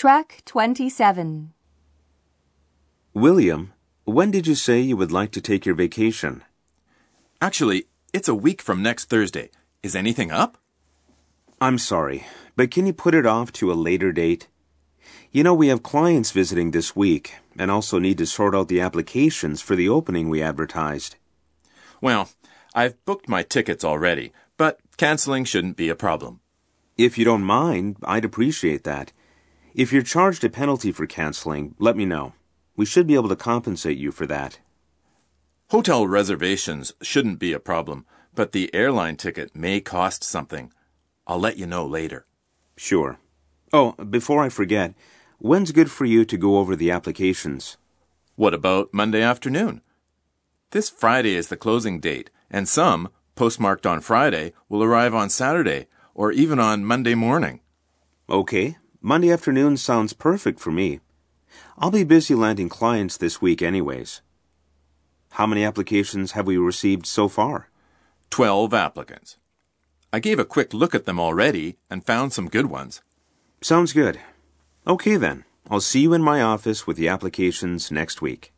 Track 27. William, when did you say you would like to take your vacation? Actually, it's a week from next Thursday. Is anything up? I'm sorry, but can you put it off to a later date? You know, we have clients visiting this week and also need to sort out the applications for the opening we advertised. Well, I've booked my tickets already, but canceling shouldn't be a problem. If you don't mind, I'd appreciate that. If you're charged a penalty for canceling, let me know. We should be able to compensate you for that. Hotel reservations shouldn't be a problem, but the airline ticket may cost something. I'll let you know later. Sure. Oh, before I forget, when's good for you to go over the applications? What about Monday afternoon? This Friday is the closing date, and some, postmarked on Friday, will arrive on Saturday or even on Monday morning. Okay, Monday afternoon sounds perfect for me. I'll be busy landing clients this week, anyways. How many applications have we received so far? Twelve applicants. I gave a quick look at them already and found some good ones. Sounds good. Okay then. I'll see you in my office with the applications next week.